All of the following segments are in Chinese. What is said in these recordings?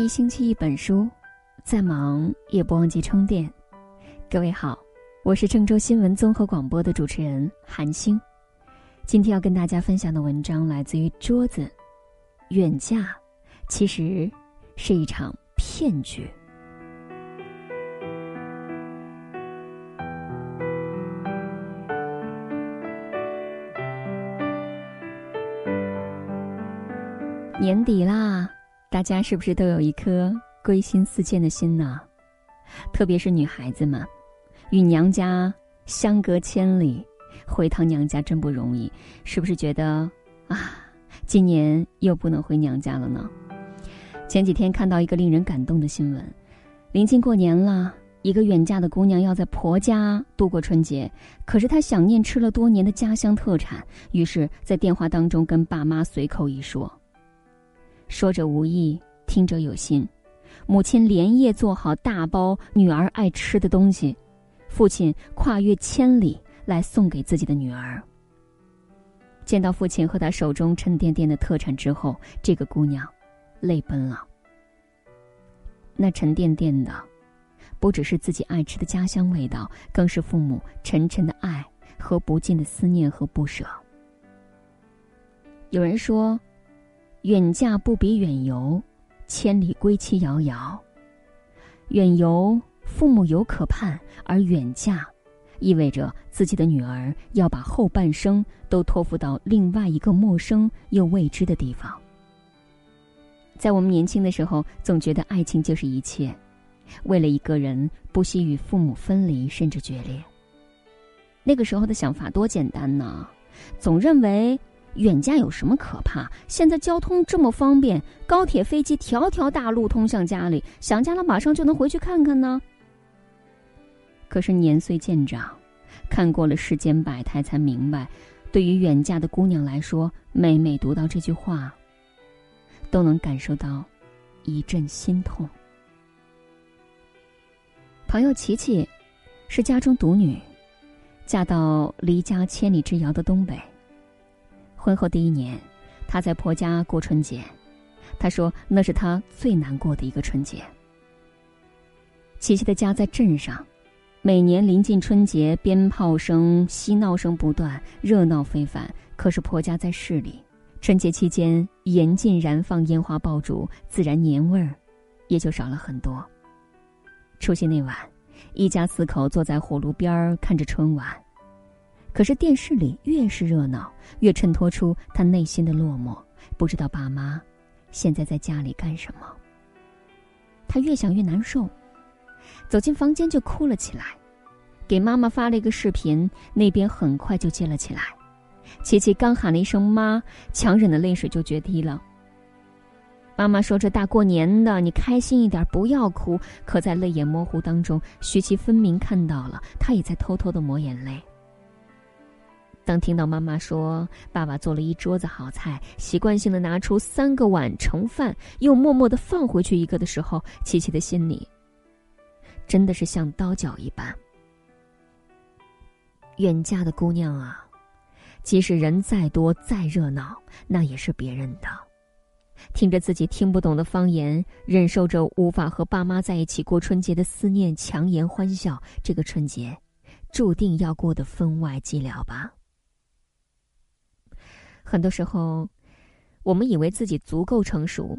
一星期一本书，再忙也不忘记充电。各位好，我是郑州新闻综合广播的主持人韩星。今天要跟大家分享的文章来自于桌子。远嫁，其实是一场骗局。年底啦。大家是不是都有一颗归心似箭的心呢？特别是女孩子们，与娘家相隔千里，回趟娘家真不容易。是不是觉得啊，今年又不能回娘家了呢？前几天看到一个令人感动的新闻：临近过年了，一个远嫁的姑娘要在婆家度过春节，可是她想念吃了多年的家乡特产，于是，在电话当中跟爸妈随口一说。说者无意，听者有心。母亲连夜做好大包女儿爱吃的东西，父亲跨越千里来送给自己的女儿。见到父亲和他手中沉甸甸的特产之后，这个姑娘泪奔了。那沉甸甸的，不只是自己爱吃的家乡味道，更是父母沉沉的爱和不尽的思念和不舍。有人说。远嫁不比远游，千里归期遥遥。远游父母有可盼，而远嫁，意味着自己的女儿要把后半生都托付到另外一个陌生又未知的地方。在我们年轻的时候，总觉得爱情就是一切，为了一个人不惜与父母分离，甚至决裂。那个时候的想法多简单呢，总认为。远嫁有什么可怕？现在交通这么方便，高铁、飞机，条条大路通向家里，想家了马上就能回去看看呢。可是年岁渐长，看过了世间百态，才明白，对于远嫁的姑娘来说，每每读到这句话，都能感受到一阵心痛。朋友琪琪是家中独女，嫁到离家千里之遥的东北。婚后第一年，她在婆家过春节，她说那是她最难过的一个春节。琪琪的家在镇上，每年临近春节，鞭炮声、嬉闹声不断，热闹非凡。可是婆家在市里，春节期间严禁燃放烟花爆竹，自然年味儿也就少了很多。除夕那晚，一家四口坐在火炉边儿看着春晚。可是电视里越是热闹，越衬托出他内心的落寞。不知道爸妈现在在家里干什么。他越想越难受，走进房间就哭了起来，给妈妈发了一个视频，那边很快就接了起来。琪琪刚喊了一声“妈”，强忍的泪水就决堤了。妈妈说：“这大过年的，你开心一点，不要哭。”可在泪眼模糊当中，徐琪分明看到了，他也在偷偷的抹眼泪。当听到妈妈说爸爸做了一桌子好菜，习惯性的拿出三个碗盛饭，又默默的放回去一个的时候，琪琪的心里真的是像刀绞一般。远嫁的姑娘啊，即使人再多再热闹，那也是别人的。听着自己听不懂的方言，忍受着无法和爸妈在一起过春节的思念，强颜欢笑，这个春节注定要过得分外寂寥吧。很多时候，我们以为自己足够成熟，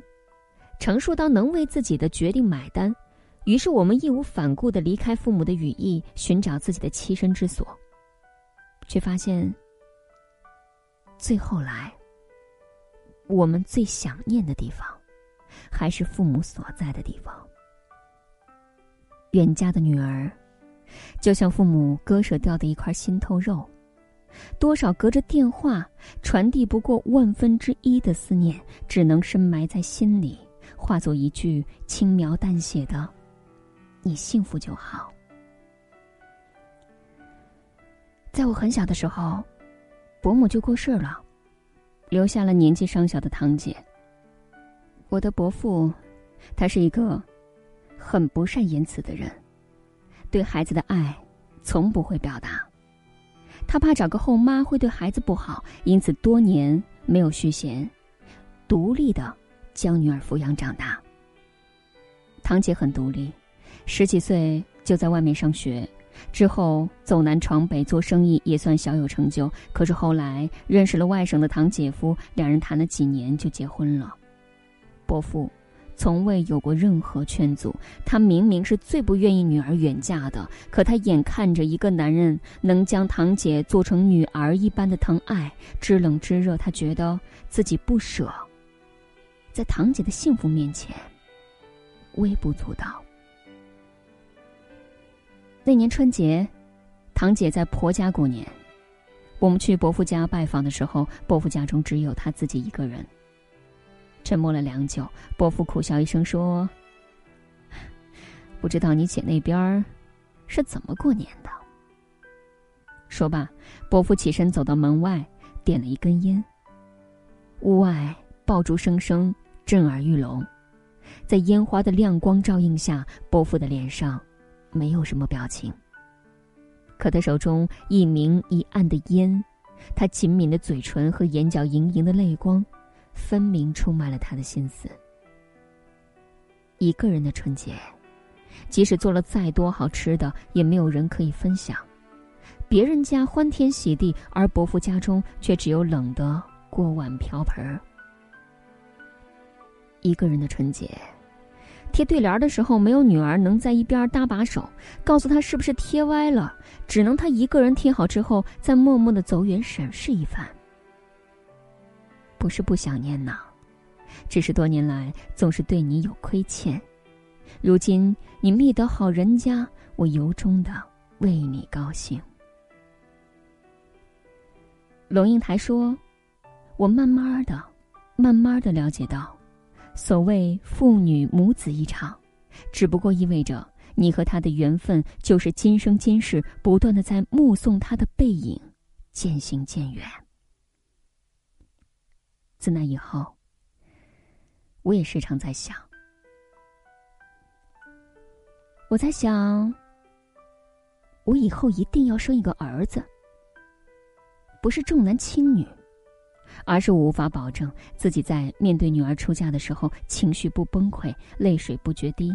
成熟到能为自己的决定买单，于是我们义无反顾的离开父母的羽翼，寻找自己的栖身之所，却发现，最后来，我们最想念的地方，还是父母所在的地方。远嫁的女儿，就像父母割舍掉的一块心头肉。多少隔着电话传递不过万分之一的思念，只能深埋在心里，化作一句轻描淡写的“你幸福就好”。在我很小的时候，伯母就过世了，留下了年纪尚小的堂姐。我的伯父，他是一个很不善言辞的人，对孩子的爱从不会表达。他怕找个后妈会对孩子不好，因此多年没有续弦，独立的将女儿抚养长大。堂姐很独立，十几岁就在外面上学，之后走南闯北做生意也算小有成就。可是后来认识了外省的堂姐夫，两人谈了几年就结婚了。伯父。从未有过任何劝阻，他明明是最不愿意女儿远嫁的，可他眼看着一个男人能将堂姐做成女儿一般的疼爱，知冷知热，他觉得自己不舍。在堂姐的幸福面前，微不足道。那年春节，堂姐在婆家过年，我们去伯父家拜访的时候，伯父家中只有他自己一个人。沉默了良久，伯父苦笑一声说：“不知道你姐那边是怎么过年的。”说罢，伯父起身走到门外，点了一根烟。屋外爆竹声声震耳欲聋，在烟花的亮光照映下，伯父的脸上没有什么表情。可他手中一明一暗的烟，他紧抿的嘴唇和眼角盈盈的泪光。分明出卖了他的心思。一个人的春节，即使做了再多好吃的，也没有人可以分享。别人家欢天喜地，而伯父家中却只有冷的锅碗瓢盆。一个人的春节，贴对联的时候，没有女儿能在一边搭把手，告诉他是不是贴歪了，只能他一个人贴好之后，再默默的走远审视一番。不是不想念呐，只是多年来总是对你有亏欠。如今你觅得好人家，我由衷的为你高兴。龙应台说：“我慢慢的、慢慢的了解到，所谓父女母子一场，只不过意味着你和他的缘分就是今生今世不断的在目送他的背影渐行渐远。”自那以后，我也时常在想，我在想，我以后一定要生一个儿子，不是重男轻女，而是我无法保证自己在面对女儿出嫁的时候情绪不崩溃、泪水不决堤。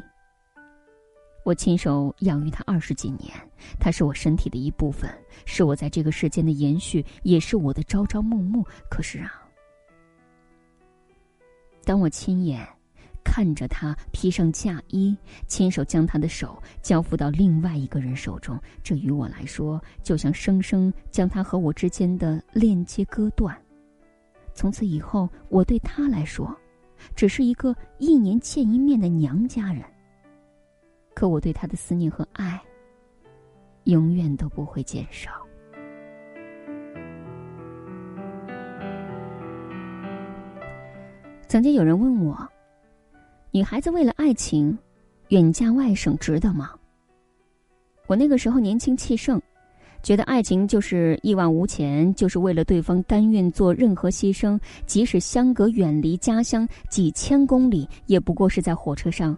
我亲手养育她二十几年，她是我身体的一部分，是我在这个世间的延续，也是我的朝朝暮暮。可是啊。当我亲眼看着他披上嫁衣，亲手将他的手交付到另外一个人手中，这于我来说，就像生生将他和我之间的链接割断。从此以后，我对他来说，只是一个一年见一面的娘家人。可我对他的思念和爱，永远都不会减少。曾经有人问我：“女孩子为了爱情，远嫁外省值得吗？”我那个时候年轻气盛，觉得爱情就是一往无前，就是为了对方甘愿做任何牺牲，即使相隔远离家乡几千公里，也不过是在火车上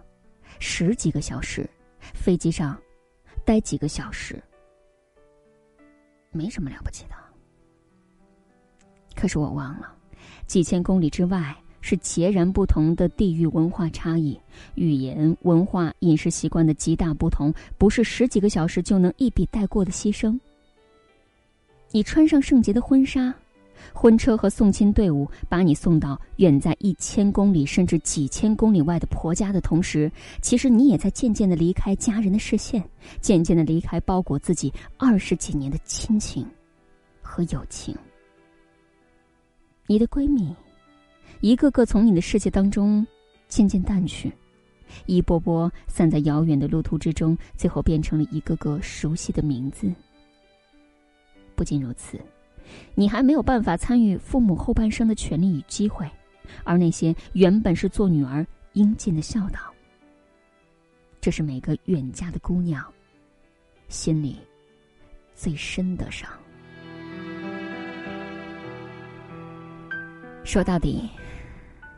十几个小时，飞机上待几个小时，没什么了不起的。可是我忘了，几千公里之外。是截然不同的地域文化差异，语言、文化、饮食习惯的极大不同，不是十几个小时就能一笔带过的牺牲。你穿上圣洁的婚纱，婚车和送亲队伍把你送到远在一千公里甚至几千公里外的婆家的同时，其实你也在渐渐的离开家人的视线，渐渐的离开包裹自己二十几年的亲情和友情。你的闺蜜。一个个从你的世界当中渐渐淡去，一波波散在遥远的路途之中，最后变成了一个个熟悉的名字。不仅如此，你还没有办法参与父母后半生的权利与机会，而那些原本是做女儿应尽的孝道，这是每个远嫁的姑娘心里最深的伤。说到底。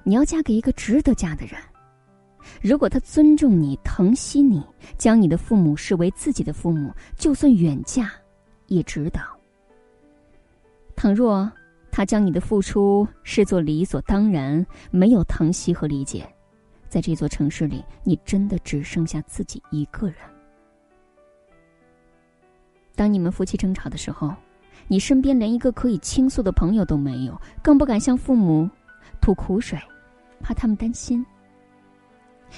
你要嫁给一个值得嫁的人，如果他尊重你、疼惜你，将你的父母视为自己的父母，就算远嫁，也值得。倘若他将你的付出视作理所当然，没有疼惜和理解，在这座城市里，你真的只剩下自己一个人。当你们夫妻争吵的时候，你身边连一个可以倾诉的朋友都没有，更不敢向父母吐苦水，怕他们担心。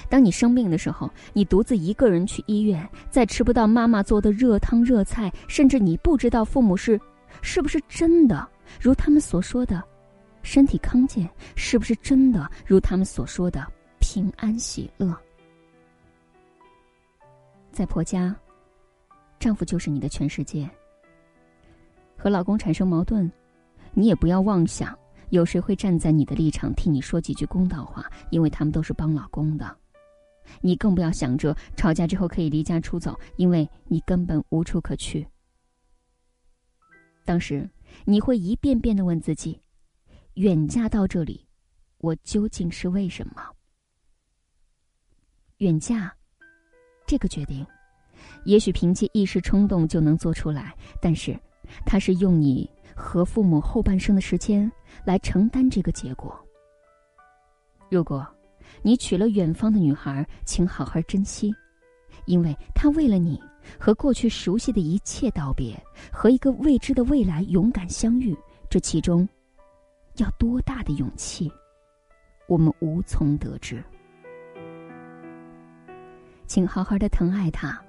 当你生病的时候，你独自一个人去医院，再吃不到妈妈做的热汤热菜，甚至你不知道父母是是不是真的如他们所说的身体康健，是不是真的如他们所说的平安喜乐。在婆家，丈夫就是你的全世界。和老公产生矛盾，你也不要妄想有谁会站在你的立场替你说几句公道话，因为他们都是帮老公的。你更不要想着吵架之后可以离家出走，因为你根本无处可去。当时你会一遍遍的问自己：远嫁到这里，我究竟是为什么？远嫁这个决定，也许凭借一时冲动就能做出来，但是。他是用你和父母后半生的时间来承担这个结果。如果，你娶了远方的女孩，请好好珍惜，因为她为了你和过去熟悉的一切道别，和一个未知的未来勇敢相遇，这其中，要多大的勇气，我们无从得知。请好好的疼爱他，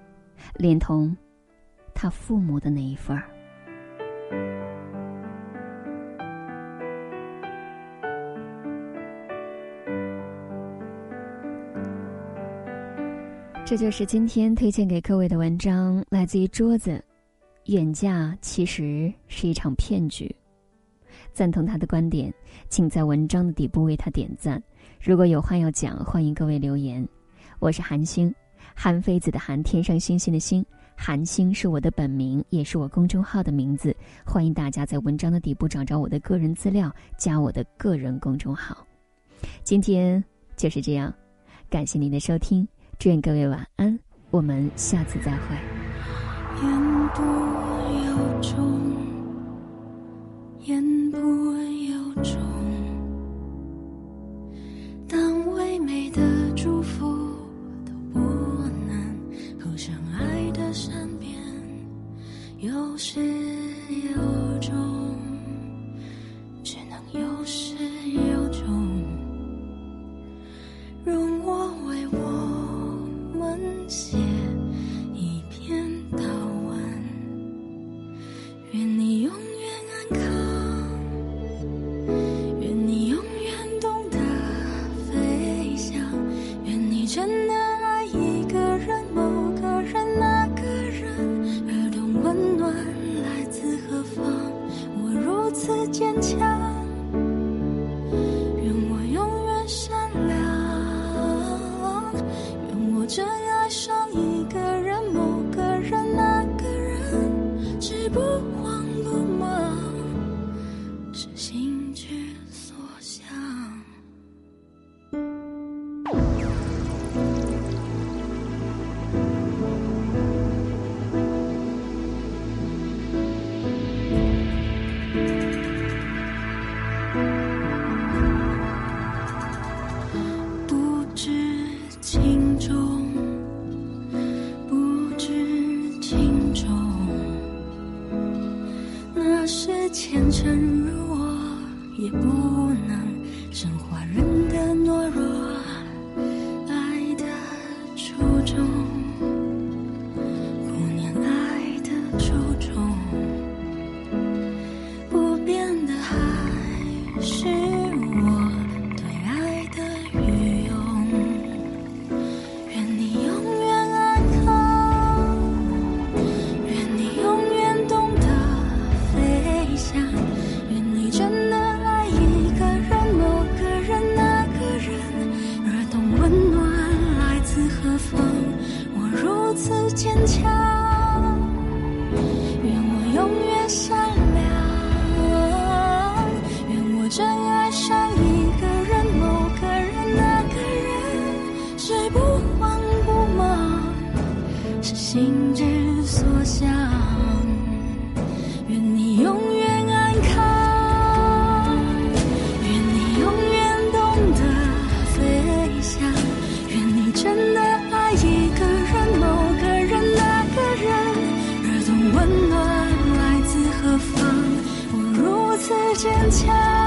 连同他父母的那一份儿。这就是今天推荐给各位的文章，来自于桌子。远嫁其实是一场骗局。赞同他的观点，请在文章的底部为他点赞。如果有话要讲，欢迎各位留言。我是韩星，韩非子的韩，天上星星的星。韩星是我的本名，也是我公众号的名字。欢迎大家在文章的底部找着我的个人资料，加我的个人公众号。今天就是这样，感谢您的收听。祝愿各位晚安，我们下次再会。言不由衷，言不由衷。当唯美的祝福都不能投向爱的善变，有始有愿我永远善良。坚强。